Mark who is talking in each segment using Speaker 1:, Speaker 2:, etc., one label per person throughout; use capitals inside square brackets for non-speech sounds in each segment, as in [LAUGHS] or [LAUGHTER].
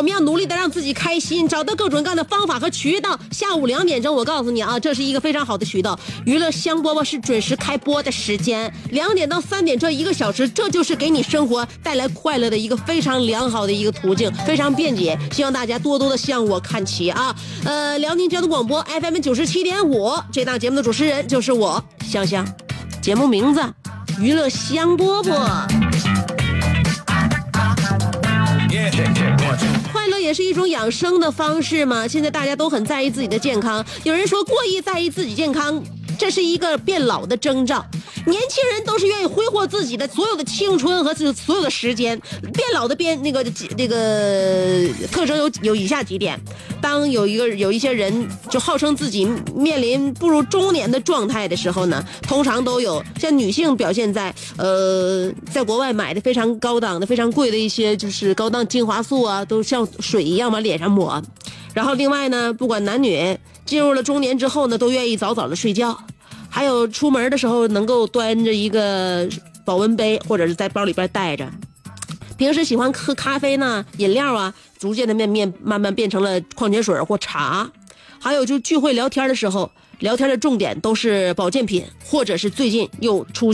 Speaker 1: 我们要努力的让自己开心，找到各种各样的方法和渠道。下午两点钟，我告诉你啊，这是一个非常好的渠道。娱乐香饽饽是准时开播的时间，两点到三点这一个小时，这就是给你生活带来快乐的一个非常良好的一个途径，非常便捷。希望大家多多的向我看齐啊！呃，辽宁交通广播 FM 九十七点五，这档节目的主持人就是我香香，节目名字娱乐香饽饽。快乐也是一种养生的方式嘛。现在大家都很在意自己的健康，有人说过于在意自己健康，这是一个变老的征兆。年轻人都是愿意挥霍自己的所有的青春和所有的时间，变老的变那个这个特征有有以下几点：当有一个有一些人就号称自己面临步入中年的状态的时候呢，通常都有像女性表现在呃，在国外买的非常高档的、非常贵的一些就是高档精华素啊，都像水一样往脸上抹。然后另外呢，不管男女进入了中年之后呢，都愿意早早的睡觉。还有出门的时候能够端着一个保温杯，或者是在包里边带着。平时喜欢喝咖啡呢，饮料啊，逐渐的面面慢慢变成了矿泉水或茶。还有就聚会聊天的时候，聊天的重点都是保健品，或者是最近又出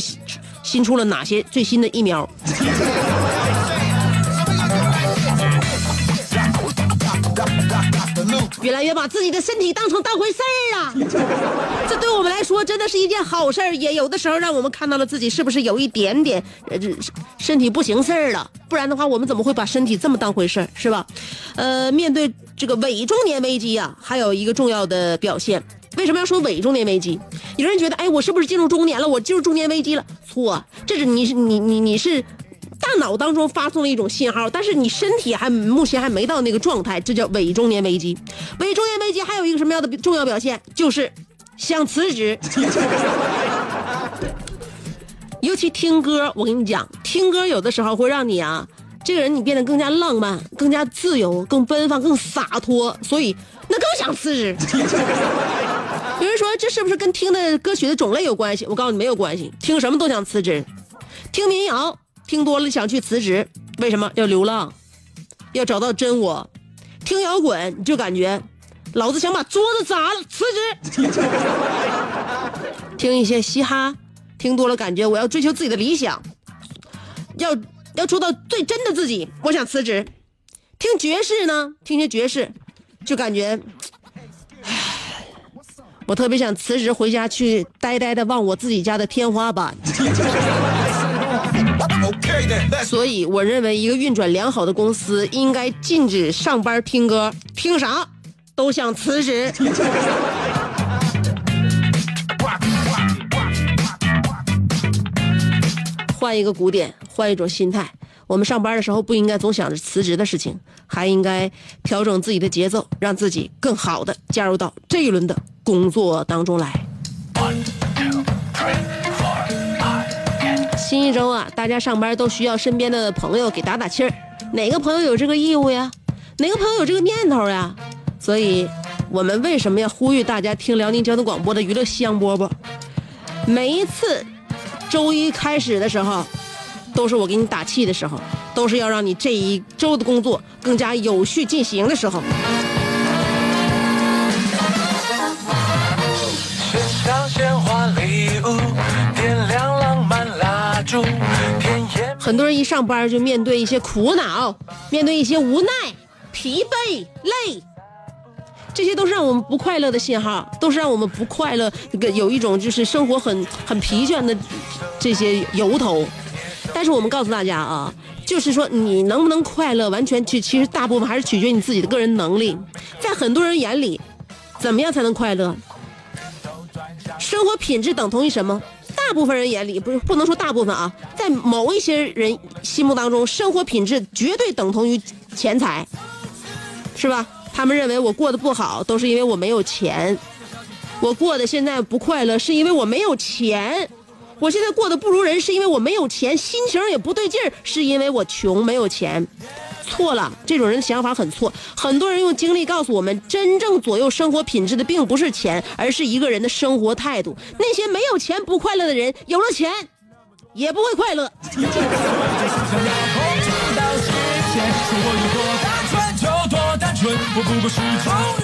Speaker 1: 新出了哪些最新的疫苗。越来越把自己的身体当成当回事儿啊！这对我们来说真的是一件好事儿，也有的时候让我们看到了自己是不是有一点点呃这身体不行事儿了。不然的话，我们怎么会把身体这么当回事儿，是吧？呃，面对这个伪中年危机啊，还有一个重要的表现。为什么要说伪中年危机？有人觉得，哎，我是不是进入中年了？我进入中年危机了？错，这是你是你你你是。大脑当中发送了一种信号，但是你身体还目前还没到那个状态，这叫伪中年危机。伪中年危机还有一个什么样的重要表现，就是想辞职。[LAUGHS] 尤其听歌，我跟你讲，听歌有的时候会让你啊，这个人你变得更加浪漫、更加自由、更奔放、更洒脱，所以那更想辞职。[LAUGHS] 有人说这是不是跟听的歌曲的种类有关系？我告诉你没有关系，听什么都想辞职，听民谣。听多了想去辞职，为什么要流浪？要找到真我。听摇滚就感觉，老子想把桌子砸了，辞职。[LAUGHS] 听一些嘻哈，听多了感觉我要追求自己的理想，要要做到最真的自己，我想辞职。听爵士呢，听些爵士，就感觉，唉，我特别想辞职回家去呆呆的望我自己家的天花板。所以，我认为一个运转良好的公司应该禁止上班听歌，听啥都想辞职。换一个鼓点，换一种心态。我们上班的时候不应该总想着辞职的事情，还应该调整自己的节奏，让自己更好的加入到这一轮的工作当中来。新一周啊大家上班都需要身边的朋友给打打气儿。哪个朋友有这个义务呀？哪个朋友有这个念头呀？所以我们为什么要呼吁大家听辽宁交通广播的娱乐香饽饽每一次周一开始的时候都是我给你打气的时候都是要让你这一周的工作更加有序进行的时候。
Speaker 2: 喧嚣鲜花
Speaker 1: 很多人一上班就面对一些苦恼，面对一些无奈、疲惫、累，这些都是让我们不快乐的信号，都是让我们不快乐，有一种就是生活很很疲倦的这些由头。但是我们告诉大家啊，就是说你能不能快乐，完全其其实大部分还是取决于你自己的个人能力。在很多人眼里，怎么样才能快乐？生活品质等同于什么？大部分人眼里不是不能说大部分啊，在某一些人心目当中，生活品质绝对等同于钱财，是吧？他们认为我过得不好，都是因为我没有钱；我过得现在不快乐，是因为我没有钱；我现在过得不如人，是因为我没有钱；心情也不对劲，是因为我穷没有钱。错了，这种人的想法很错。很多人用经历告诉我们，真正左右生活品质的并不是钱，而是一个人的生活态度。那些没有钱不快乐的人，有了钱也不会快乐。[LAUGHS]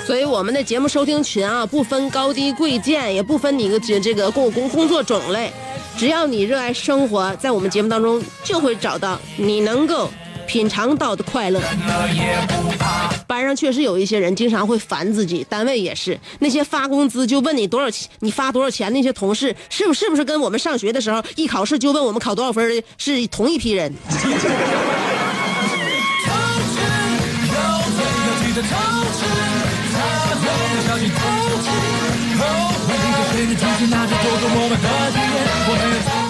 Speaker 1: 所以我们的节目收听群啊，不分高低贵贱，也不分你个这这个工工工作种类，只要你热爱生活，在我们节目当中就会找到你能够品尝到的快乐。班上确实有一些人经常会烦自己，单位也是，那些发工资就问你多少钱，你发多少钱那些同事，是不是不是跟我们上学的时候一考试就问我们考多少分的是同一批人？[LAUGHS]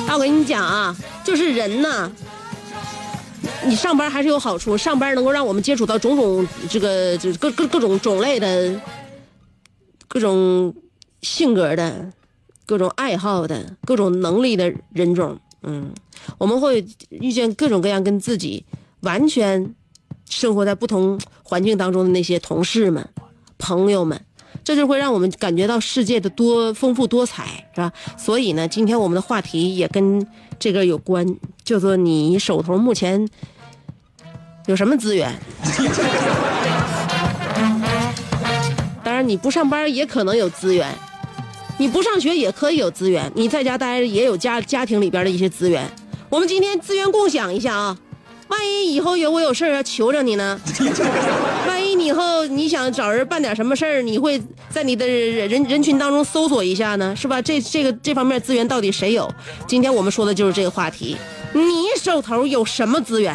Speaker 1: 啊，我跟你讲啊，就是人呐，你上班还是有好处，上班能够让我们接触到种种这个这各各各种种类的、各种性格的、各种爱好的、各种能力的人种。嗯，我们会遇见各种各样跟自己完全生活在不同环境当中的那些同事们、朋友们。这就会让我们感觉到世界的多丰富多彩，是吧？所以呢，今天我们的话题也跟这个有关，叫做你手头目前有什么资源？[LAUGHS] 当然，你不上班也可能有资源，你不上学也可以有资源，你在家待着也有家家庭里边的一些资源。我们今天资源共享一下啊！万一以后有我有事儿要求着你呢？[LAUGHS] 万一你以后你想找人办点什么事儿，你会在你的人人人群当中搜索一下呢，是吧？这这个这方面资源到底谁有？今天我们说的就是这个话题。你手头有什么资源？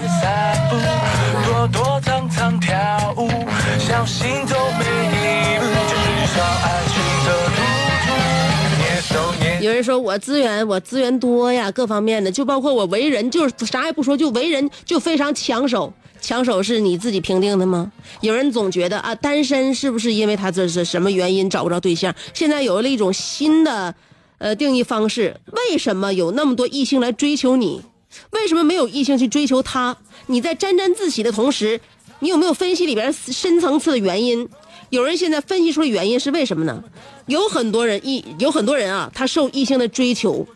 Speaker 2: 散步，躲躲藏藏跳舞，小心都没义务，就至少爱情的赌注，
Speaker 1: 有人说我资源我资源多呀，各方面的，就包括我为人，就是啥也不说，就为人就非常抢手。抢手是你自己评定的吗？有人总觉得啊，单身是不是因为他这是什么原因找不着对象？现在有了一种新的，呃，定义方式。为什么有那么多异性来追求你？为什么没有异性去追求他？你在沾沾自喜的同时，你有没有分析里边深层次的原因？有人现在分析出的原因是为什么呢？有很多人异有很多人啊，他受异性的追求。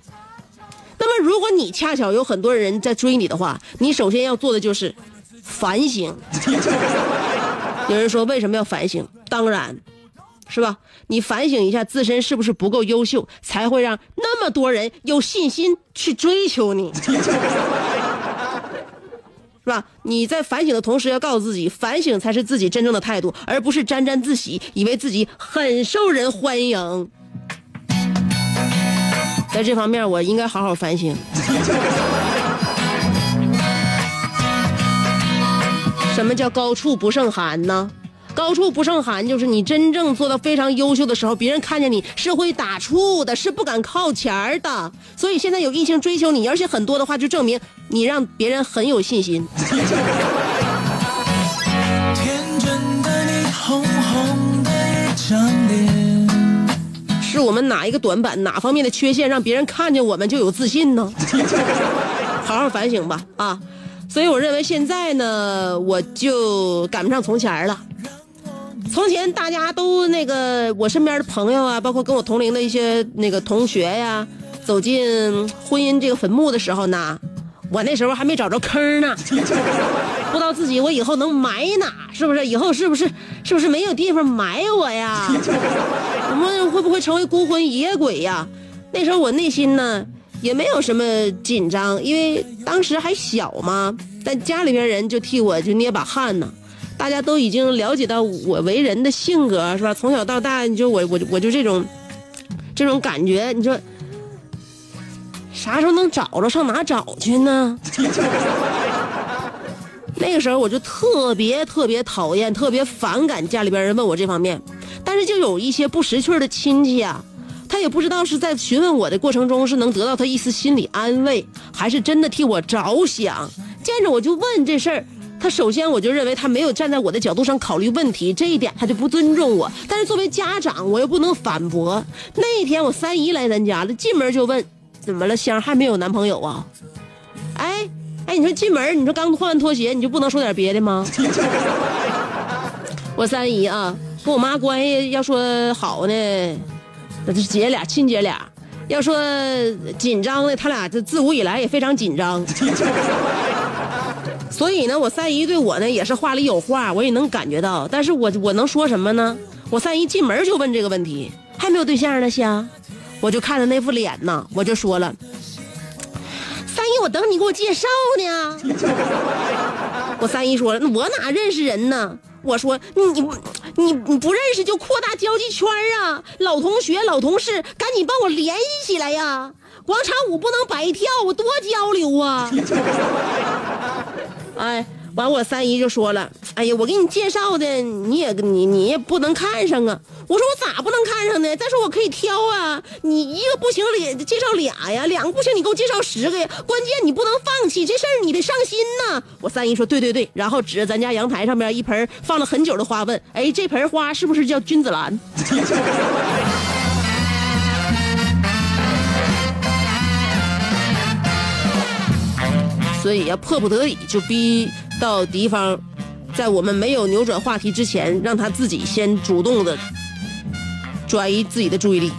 Speaker 1: 那么，如果你恰巧有很多人在追你的话，你首先要做的就是 [LAUGHS] 反省。有人说为什么要反省？当然，是吧？你反省一下自身是不是不够优秀，才会让那么多人有信心去追求你。[LAUGHS] 是吧？你在反省的同时，要告诉自己，反省才是自己真正的态度，而不是沾沾自喜，以为自己很受人欢迎。在这方面，我应该好好反省。什么叫高处不胜寒呢？高处不胜寒，就是你真正做到非常优秀的时候，别人看见你是会打怵的，是不敢靠前儿的。所以现在有异性追求你，而且很多的话，就证明你让别人很有信心。
Speaker 2: 天真的你，红红的一张脸。
Speaker 1: 是我们哪一个短板，哪方面的缺陷，让别人看见我们就有自信呢？[LAUGHS] 好好反省吧，啊！所以我认为现在呢，我就赶不上从前了。从前大家都那个，我身边的朋友啊，包括跟我同龄的一些那个同学呀，走进婚姻这个坟墓的时候呢，我那时候还没找着坑呢，不知道自己我以后能埋哪，是不是？以后是不是是不是没有地方埋我呀？我们会不会成为孤魂野鬼呀？那时候我内心呢也没有什么紧张，因为当时还小嘛。但家里边人就替我就捏把汗呢，大家都已经了解到我为人的性格是吧？从小到大，你就我我我就这种这种感觉，你说啥时候能找着？上哪找去呢？[LAUGHS] 那个时候我就特别特别讨厌、特别反感家里边人问我这方面，但是就有一些不识趣的亲戚啊，他也不知道是在询问我的过程中是能得到他一丝心理安慰，还是真的替我着想。见着我就问这事儿，他首先我就认为他没有站在我的角度上考虑问题，这一点他就不尊重我。但是作为家长，我又不能反驳。那一天我三姨来咱家了，进门就问：“怎么了，香还没有男朋友啊？”哎哎，你说进门，你说刚换完拖鞋，你就不能说点别的吗？[LAUGHS] 我三姨啊，跟我妈关系要说好呢，那是姐俩亲姐俩；要说紧张的，他俩这自古以来也非常紧张。所以呢，我三姨对我呢也是话里有话，我也能感觉到。但是我我能说什么呢？我三姨进门就问这个问题，还没有对象呢，香。我就看着那副脸呐，我就说了，三姨，我等你给我介绍呢。我三姨说了，那我哪认识人呢？我说你你你你不认识就扩大交际圈啊，老同学老同事，赶紧帮我联系起来呀！广场舞不能白跳，我多交流啊！哎，完我三姨就说了，哎呀，我给你介绍的，你也你你也不能看上啊。我说我咋不能看上呢？再说我可以挑啊，你一个不行，你介绍俩呀，两个不行，你给我介绍十个呀。关键你不能放弃这事儿，你得上心呐。我三姨说对对对，然后指着咱家阳台上面一盆放了很久的花问，哎，这盆花是不是叫君子兰？[LAUGHS] 所以呀，迫不得已就逼到敌方，在我们没有扭转话题之前，让他自己先主动的转移自己的注意力。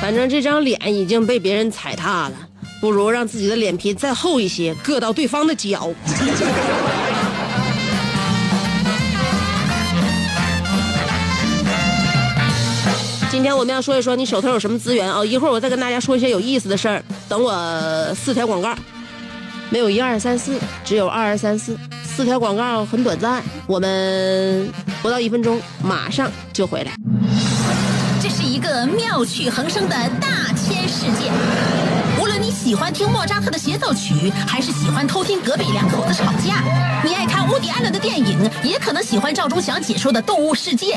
Speaker 1: 反正这张脸已经被别人踩踏了，不如让自己的脸皮再厚一些，硌到对方的脚。今天我们要说一说你手头有什么资源啊、一会儿我再跟大家说一些有意思的事儿。等我四条广告，没有一二三四，只有二二三四。四条广告很短暂，我们不到一分钟，马上就回来。
Speaker 3: 这是一个妙趣横生的大千世界。无论你喜欢听莫扎特的协奏曲，还是喜欢偷听隔壁两口子吵架，你爱看乌迪·艾伦的电影，也可能喜欢赵忠祥解说的《动物世界》。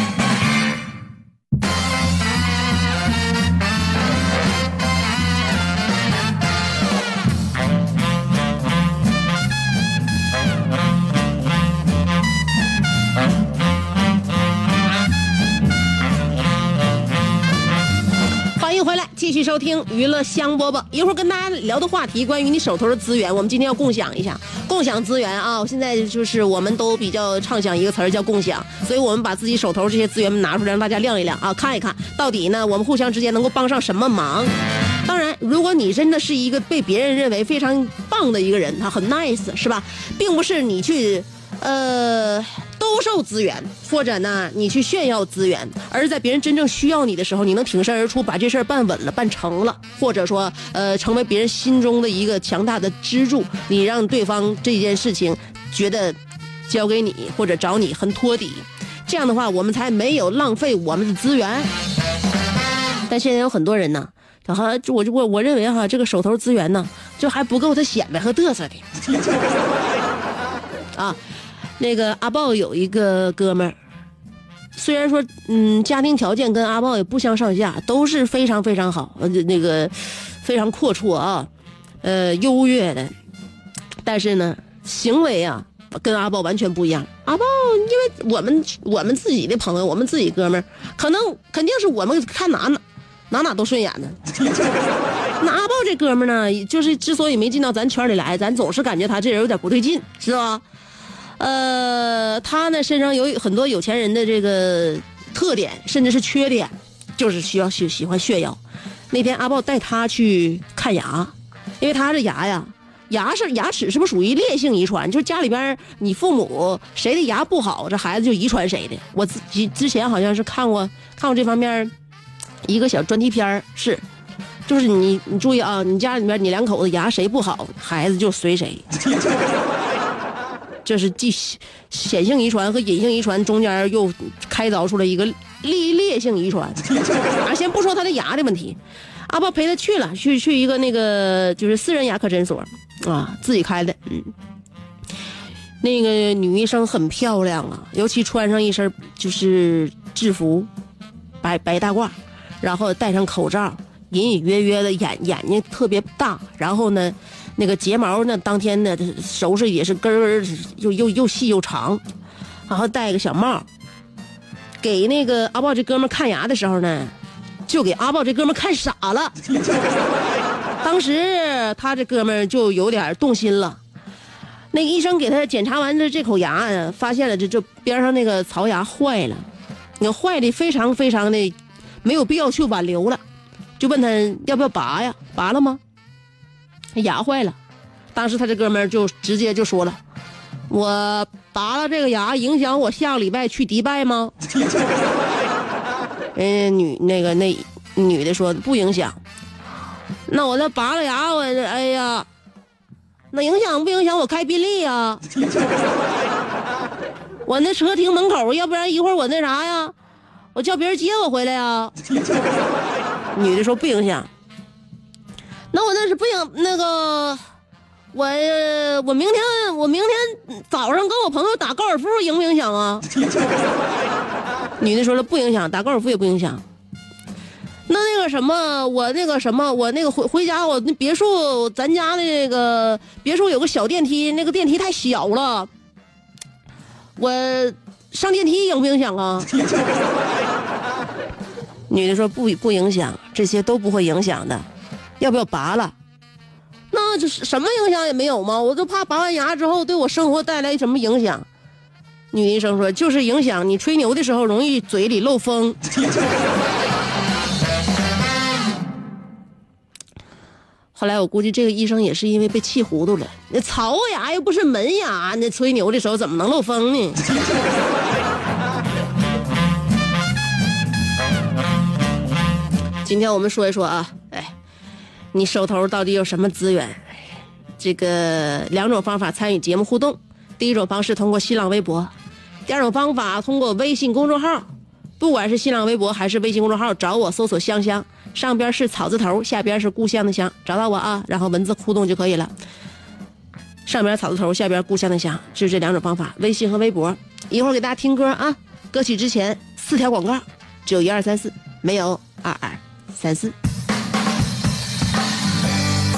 Speaker 1: 收听娱乐香饽饽。一会儿跟大家聊的话题，关于你手头的资源，我们今天要共享一下。共享资源啊，现在就是我们都比较畅想一个词儿叫共享，所以我们把自己手头这些资源拿出来，让大家亮一亮啊，看一看到底呢，我们互相之间能够帮上什么忙。当然，如果你真的是一个被别人认为非常棒的一个人，他很 nice 是吧，并不是你去。呃，兜售资源，或者呢，你去炫耀资源，而在别人真正需要你的时候，你能挺身而出，把这事儿办稳了、办成了，或者说，呃，成为别人心中的一个强大的支柱，你让对方这件事情觉得交给你或者找你很托底，这样的话，我们才没有浪费我们的资源。但现在有很多人呢，他哈，我我我认为哈，这个手头资源呢，就还不够他显摆和嘚瑟的 [LAUGHS] 啊。那个阿豹有一个哥们儿，虽然说嗯家庭条件跟阿豹也不相上下，都是非常非常好，呃那个非常阔绰啊，呃优越的，但是呢行为啊跟阿豹完全不一样。阿豹，因为我们我们自己的朋友，我们自己哥们儿，可能肯定是我们看哪哪哪哪都顺眼呢。[LAUGHS] 那阿豹这哥们儿呢，就是之所以没进到咱圈里来，咱总是感觉他这人有点不对劲，是吧？呃，他呢身上有很多有钱人的这个特点，甚至是缺点，就是需要喜喜欢炫耀。那天阿豹带他去看牙，因为他这牙呀，牙是牙齿是不是属于烈性遗传？就是家里边你父母谁的牙不好，这孩子就遗传谁的。我自己之前好像是看过看过这方面一个小专题片是，就是你你注意啊，你家里面你两口子牙谁不好，孩子就随谁。[LAUGHS] 这是继显性遗传和隐性遗传中间又开凿出了一个裂裂性遗传。[LAUGHS] 啊，先不说他的牙的问题，阿豹陪他去了，去去一个那个就是私人牙科诊所啊，自己开的，嗯。那个女医生很漂亮啊，尤其穿上一身就是制服，白白大褂，然后戴上口罩，隐隐约约的眼眼睛特别大，然后呢。那个睫毛呢？当天呢，收拾也是根儿又又又细又长，然后戴个小帽。给那个阿豹这哥们看牙的时候呢，就给阿豹这哥们看傻了。[LAUGHS] 当时他这哥们就有点动心了。那个医生给他检查完这这口牙，发现了这这边上那个槽牙坏了，那坏的非常非常的没有必要去挽留了，就问他要不要拔呀？拔了吗？他牙坏了，当时他这哥们儿就直接就说了：“我拔了这个牙，影响我下个礼拜去迪拜吗？” [LAUGHS] 人家女那个那女的说不影响。那我这拔了牙，我这哎呀，那影响不影响我开宾利呀？[LAUGHS] 我那车停门口，要不然一会儿我那啥呀，我叫别人接我回来呀？[LAUGHS] 女的说不影响。那我那是不影那个，我我明天我明天早上跟我朋友打高尔夫影不影响啊？女的说了不影响，打高尔夫也不影响。那那个什么，我那个什么，我那个回回家，我那别墅，咱家的那个别墅有个小电梯，那个电梯太小了，我上电梯影不影响啊？[LAUGHS] 女的说不不影响，这些都不会影响的。要不要拔了？那这是什么影响也没有吗？我就怕拔完牙之后对我生活带来什么影响。女医生说，就是影响你吹牛的时候容易嘴里漏风。[LAUGHS] 后来我估计这个医生也是因为被气糊涂了。那槽牙又不是门牙，那吹牛的时候怎么能漏风呢？[LAUGHS] 今天我们说一说啊。你手头到底有什么资源？这个两种方法参与节目互动。第一种方式通过新浪微博，第二种方法通过微信公众号。不管是新浪微博还是微信公众号，找我搜索“香香”，上边是草字头，下边是故乡的乡，找到我啊，然后文字互动就可以了。上边草字头，下边故乡的乡，就是这两种方法。微信和微博，一会儿给大家听歌啊。歌曲之前四条广告，只有一二三四，没有二二三四。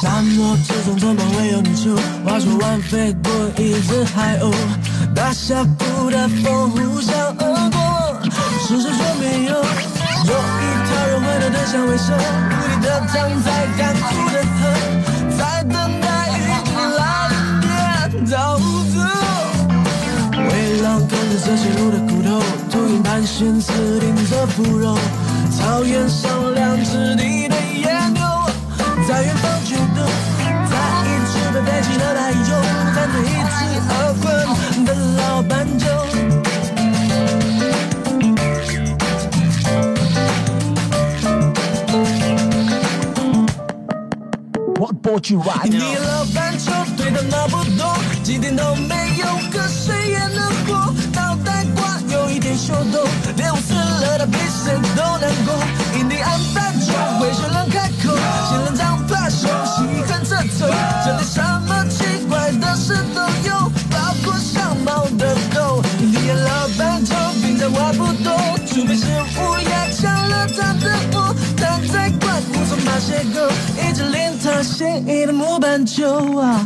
Speaker 2: 沙漠之
Speaker 4: 中怎么 of 会有你住，花树万飞过一只海鸥，大峡谷的风呼啸而过。是谁说没有？有一条人回头的响尾蛇，无力的躺在干枯的河，在等待雨季来临点到走。为狼啃着这些鹿的骨头，秃鹰盘旋刺顶着腐肉，草原上两只你的野牛，在远方决斗，在一只被废弃的大衣中，站着一只饿昏的老斑鸠。
Speaker 5: What brought you right
Speaker 4: 你老板球队的马不动，几点都没有，可谁也能活。脑袋瓜有一点秀逗，连我死了他比谁都难过。印第安斑鸠会学人开口，仙人掌怕手，细看着走。这里什么奇怪的事都有，包括像猫的那些狗，一只令他心仪的木板球啊。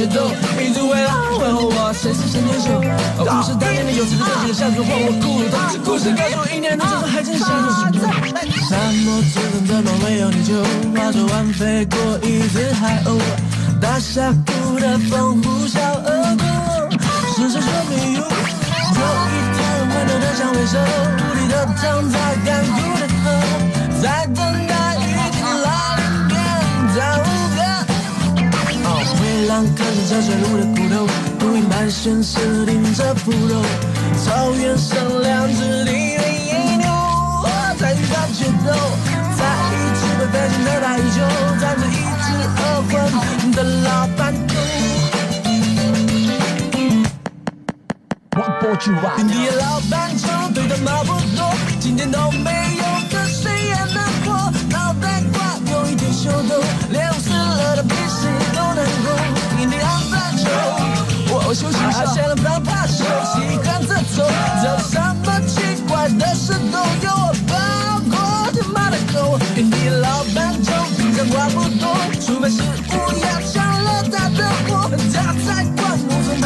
Speaker 4: 背对背决斗，民族为了问候我，谁是先天秀？故事当年的有这个正经的像个荒我骷髅头，这故事告诉我一年的这种还真像个石头。沙漠之中怎么会有你就划着弯飞过一只海鸥，大峡谷的风呼啸而过，是谁说没有？有一条人温柔的像尾蛇，无力的躺在干枯的河，在等待雨季来临狼啃着这水路的骨头，秃鹰盘旋死顶着腐肉，草原上两只地面野牛在与它决斗，在一只被飞进的大衣球，站着一只饿昏的老斑鸠。
Speaker 5: What
Speaker 4: 你的老板球对的马不多，今天都没有，可谁也难过。脑袋瓜有一点秀逗，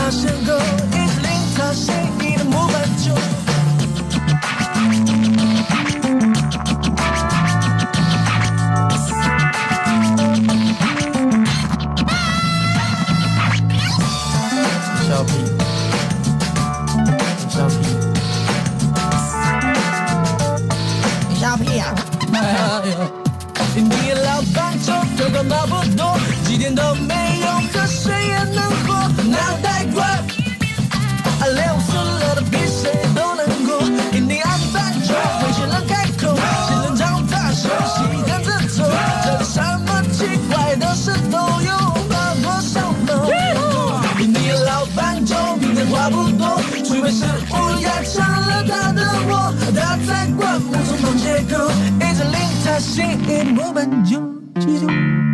Speaker 4: 木丛爬斜沟，一直令他心仪的木板球。平常话不多，除非是乌鸦抢了他的窝，他在灌木丛旁街口，一直令他心仪的木板球。啾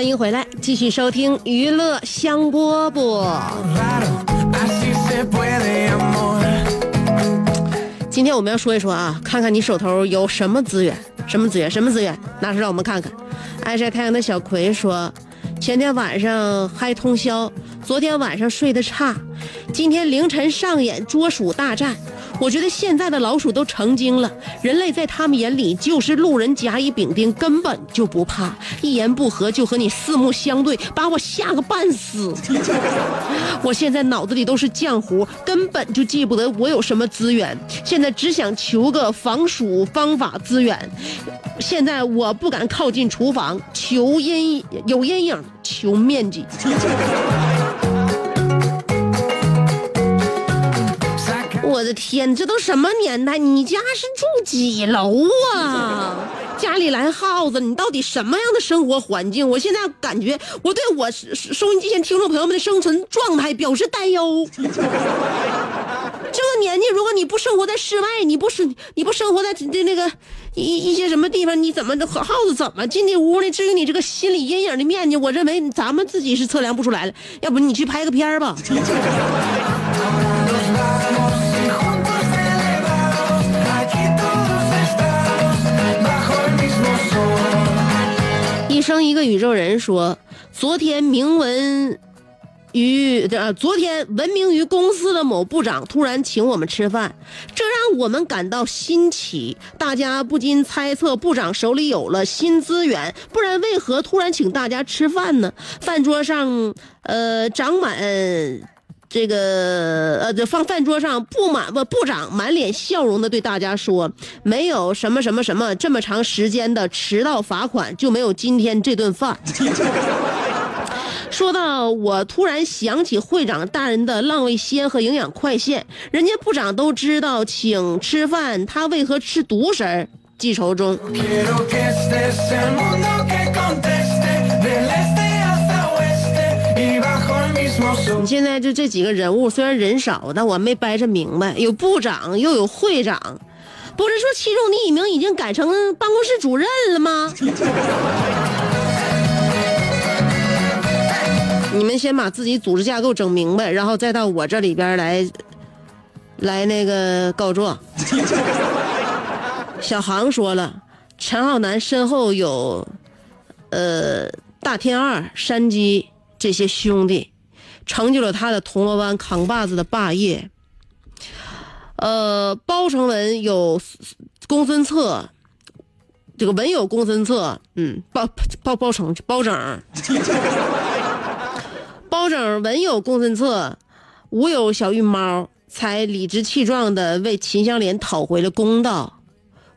Speaker 1: 欢迎回来，继续收听娱乐香饽饽。今天我们要说一说啊，看看你手头有什么资源，什么资源，什么资源，拿出来我们看看。爱晒太阳的小葵说，前天晚上嗨通宵，昨天晚上睡得差，今天凌晨上演捉鼠大战。我觉得现在的老鼠都成精了，人类在他们眼里就是路人甲乙丙丁，根本就不怕，一言不合就和你四目相对，把我吓个半死。[LAUGHS] 我现在脑子里都是浆糊，根本就记不得我有什么资源。现在只想求个防鼠方法资源。现在我不敢靠近厨房，求阴有阴影，求面积。我的天，这都什么年代？你家是住几楼啊？[LAUGHS] 家里来耗子，你到底什么样的生活环境？我现在感觉我对我收音机前听众朋友们的生存状态表示担忧。[LAUGHS] 这个年纪，如果你不生活在室外，你不生你不生活在这那个一一些什么地方，你怎么的耗子怎么进这屋呢？至于你这个心理阴影的面积，我认为咱们自己是测量不出来了。要不你去拍个片儿吧。生一个宇宙人说，昨天名闻于呃，昨天闻名于公司的某部长突然请我们吃饭，这让我们感到新奇。大家不禁猜测，部长手里有了新资源，不然为何突然请大家吃饭呢？饭桌上，呃，长满。这个呃，这放饭桌上，不满不部长满脸笑容的对大家说：“没有什么什么什么，这么长时间的迟到罚款，就没有今天这顿饭。”说到我突然想起会长大人的浪味仙和营养快线，人家部长都知道请吃饭，他为何吃独食儿？记仇中。你现在就这几个人物，虽然人少，但我没掰扯明白，有部长又有会长，不是说其中的一名已经改成办公室主任了吗？你们先把自己组织架构整明白，然后再到我这里边来，来那个告状。小航说了，陈浩南身后有，呃，大天二、山鸡这些兄弟，成就了他的铜锣湾扛把子的霸业。呃，包成文有公孙策，这个文有公孙策，嗯，包包包成包拯，包拯 [LAUGHS] 文有公孙策，武有小玉猫，才理直气壮的为秦香莲讨回了公道。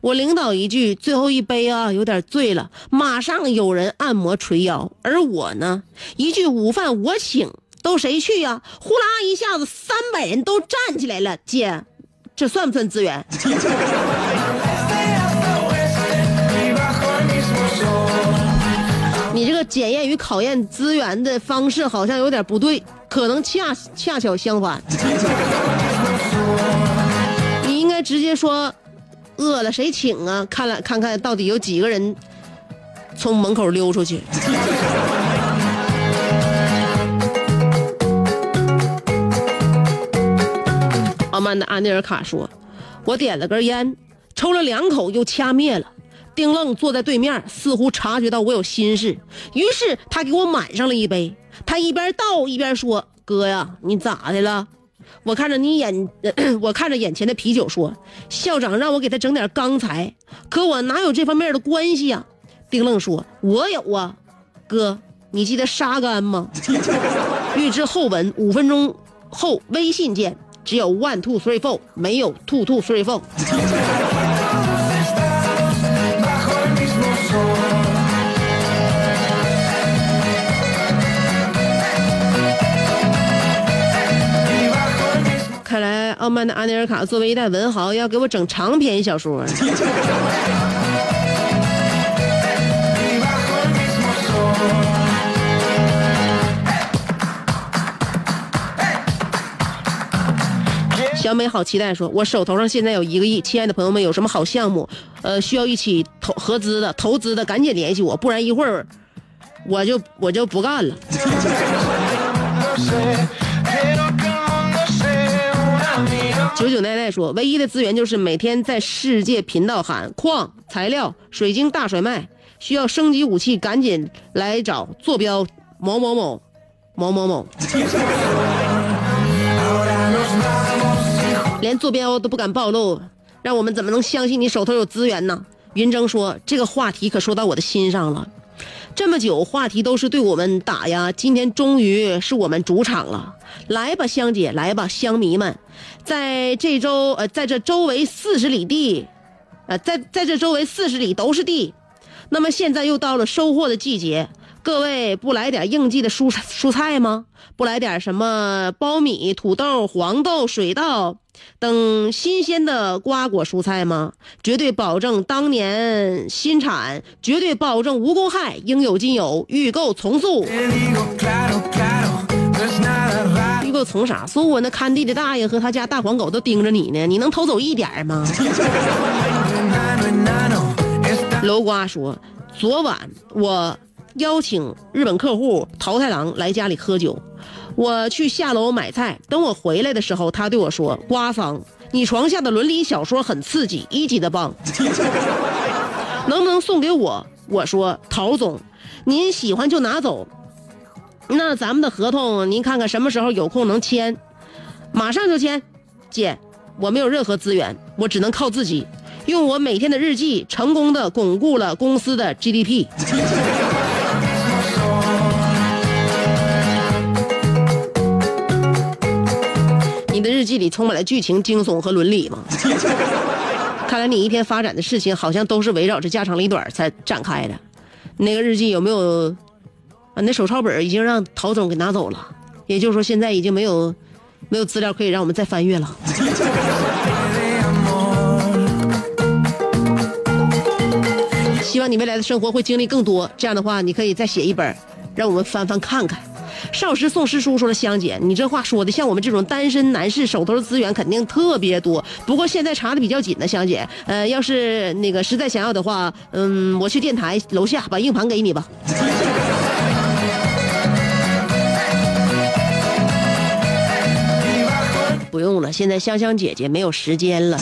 Speaker 1: 我领导一句最后一杯啊，有点醉了，马上有人按摩捶腰，而我呢，一句午饭我请，都谁去呀、呼啦一下子，三百人都站起来了，姐，这算不算资源？[LAUGHS] 你这个检验与考验资源的方式好像有点不对，可能恰恰巧相反。[LAUGHS] 你应该直接说，饿了谁请啊？看了看看到底有几个人从门口溜出去。傲慢的安内尔卡说：“我点了根烟，抽了两口又掐灭了。丁愣坐在对面，似乎察觉到我有心事，于是他给我满上了一杯。他一边倒一边说：‘哥呀，你咋的了？’我看着你眼，[CLEARS THROAT] 我看着眼前的啤酒说：‘校长让我给他整点钢材，可我哪有这方面的关系呀、丁愣说：‘我有啊，哥，你记得沙干吗？’ [LAUGHS] 欲知后文，五分钟后微信见。只有 one two three four 没有 two two three four 看来傲慢的阿内尔卡作为一代文豪要给我整长篇小说小美好期待说：“我手头上现在有一个亿，亲爱的朋友们，有什么好项目，呃，需要一起投合资的、投资的，赶紧联系我，不然一会儿我就我就不干了。”九九奈奈说：“唯一的资源就是每天在世界频道喊矿、材料、水晶大甩卖，需要升级武器，赶紧来找坐标某某某某某某。”连坐标都不敢暴露，让我们怎么能相信你手头有资源呢？云峥说：“这个话题可说到我的心上了。这么久话题都是对我们打压，今天终于是我们主场了。来吧，香姐，来吧，香迷们，在这周呃，在这周围四十里地，呃，在在这周围四十里都是地。那么现在又到了收获的季节，各位不来点应季的蔬蔬菜吗？不来点什么苞米、土豆、黄豆、水稻等新鲜的瓜果蔬菜吗？绝对保证当年新产，绝对保证无公害，应有尽有，预购从速。预购从啥速啊？那看地的大爷和他家大黄狗都盯着你呢，你能偷走一点吗？[LAUGHS] 楼瓜说，昨晚我邀请日本客户桃太郎来家里喝酒。我去下楼买菜，等我回来的时候，他对我说：“瓜桑，你床下的伦理小说很刺激，一级的棒，[LAUGHS] 能不能送给我？”我说：“陶总，您喜欢就拿走。那咱们的合同，您看看什么时候有空能签？马上就签。姐，我没有任何资源，我只能靠自己，用我每天的日记，成功的巩固了公司的 GDP。”你的日记里充满了剧情、惊悚和伦理吗？[LAUGHS] 看来你一天发展的事情好像都是围绕着家长里短才展开的。那个日记有没有？啊，那手抄本已经让陶总给拿走了，也就是说现在已经没有没有资料可以让我们再翻阅了。[LAUGHS] 希望你未来的生活会经历更多，这样的话你可以再写一本，让我们翻翻看看。少时送师叔说了，香姐，你这话说的像我们这种单身男士手头的资源肯定特别多，不过现在查的比较紧呢，香姐，呃，要是那个实在想要的话，嗯，我去电台楼下把硬盘给你吧。不用了，现在香香姐姐没有时间了。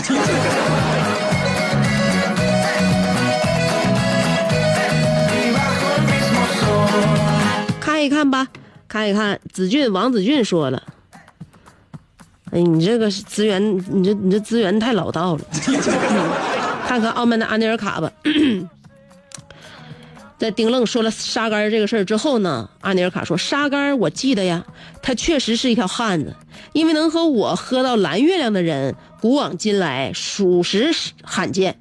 Speaker 1: 看一看吧。看一看，子俊王子俊说了：“哎，你这个资源，你这你这资源太老道了。[LAUGHS] 看看澳门的安尼尔卡吧。[CLEARS THROAT] 在丁愣说了沙干这个事儿之后呢，安尼尔卡说：沙干我记得呀，他确实是一条汉子，因为能和我喝到蓝月亮的人，古往今来属实罕见。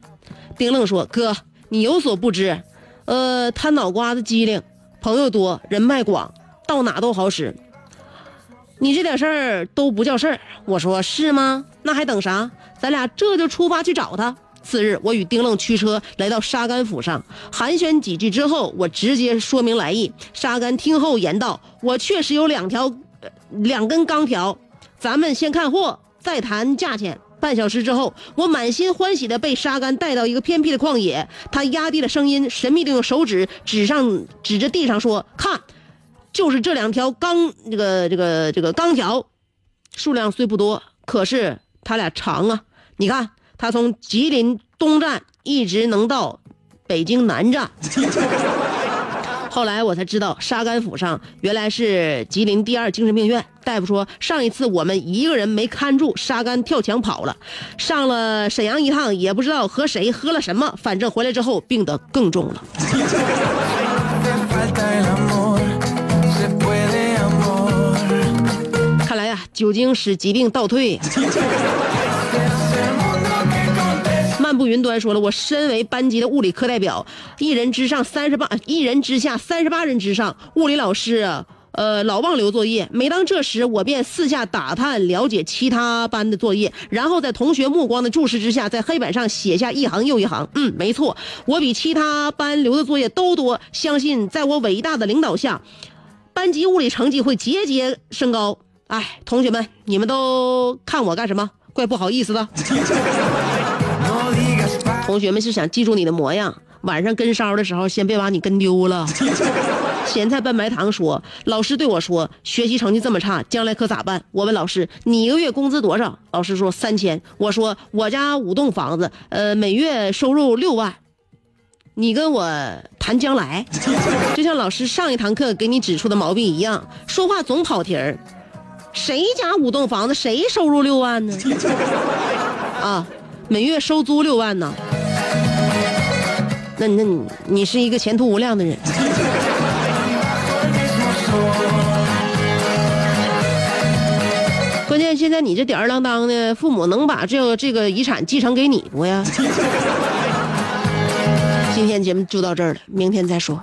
Speaker 1: 丁愣说：哥，你有所不知，呃，他脑瓜子机灵，朋友多，人脉广。”到哪都好使，你这点事儿都不叫事儿。我说是吗？那还等啥？咱俩这就出发去找他。次日，我与丁愣驱车来到沙干府上，寒暄几句之后，我直接说明来意。沙干听后言道：“我确实有两条，两根钢条，咱们先看货，再谈价钱。”半小时之后，我满心欢喜的被沙干带到一个偏僻的旷野，他压低了声音，神秘的用手指指上指着地上说：“看。”就是这两条钢，这个这个这个钢条，数量虽不多，可是它俩长啊！你看，它从吉林东站一直能到北京南站。后来我才知道，沙干府上原来是吉林第二精神病院。大夫说，上一次我们一个人没看住，沙干跳墙跑了，上了沈阳一趟，也不知道和谁喝了什么，反正回来之后病得更重了。[LAUGHS] 酒精使疾病倒退。[LAUGHS] 漫步云端说了，我身为班级的物理课代表，一人之上三十八，一人之下三十八人之上，物理老师呃，老忘留作业。每当这时，我便四下打探了解其他班的作业，然后在同学目光的注视之下，在黑板上写下一行又一行。嗯，没错，我比其他班留的作业都多。相信在我伟大的领导下，班级物理成绩会节节升高。哎，同学们，你们都看我干什么？怪不好意思的。[LAUGHS] 同学们是想记住你的模样，晚上跟梢的时候，先别把你跟丢了。咸菜拌白糖说：“老师对我说，学习成绩这么差，将来可咋办？”我问老师：“你一个月工资多少？”老师说：“三千。”我说：“我家五栋房子，呃，每月收入六万。你跟我谈将来，就像老师上一堂课给你指出的毛病一样，说话总跑题儿。谁家五栋房子，谁收入六万呢？[LAUGHS] 啊，每月收租六万呢？那那你你是一个前途无量的人。”关键现在你这吊儿郎当的，父母能把这个这个遗产继承给你不呀？[LAUGHS] 今天节目就到这儿了，明天再说。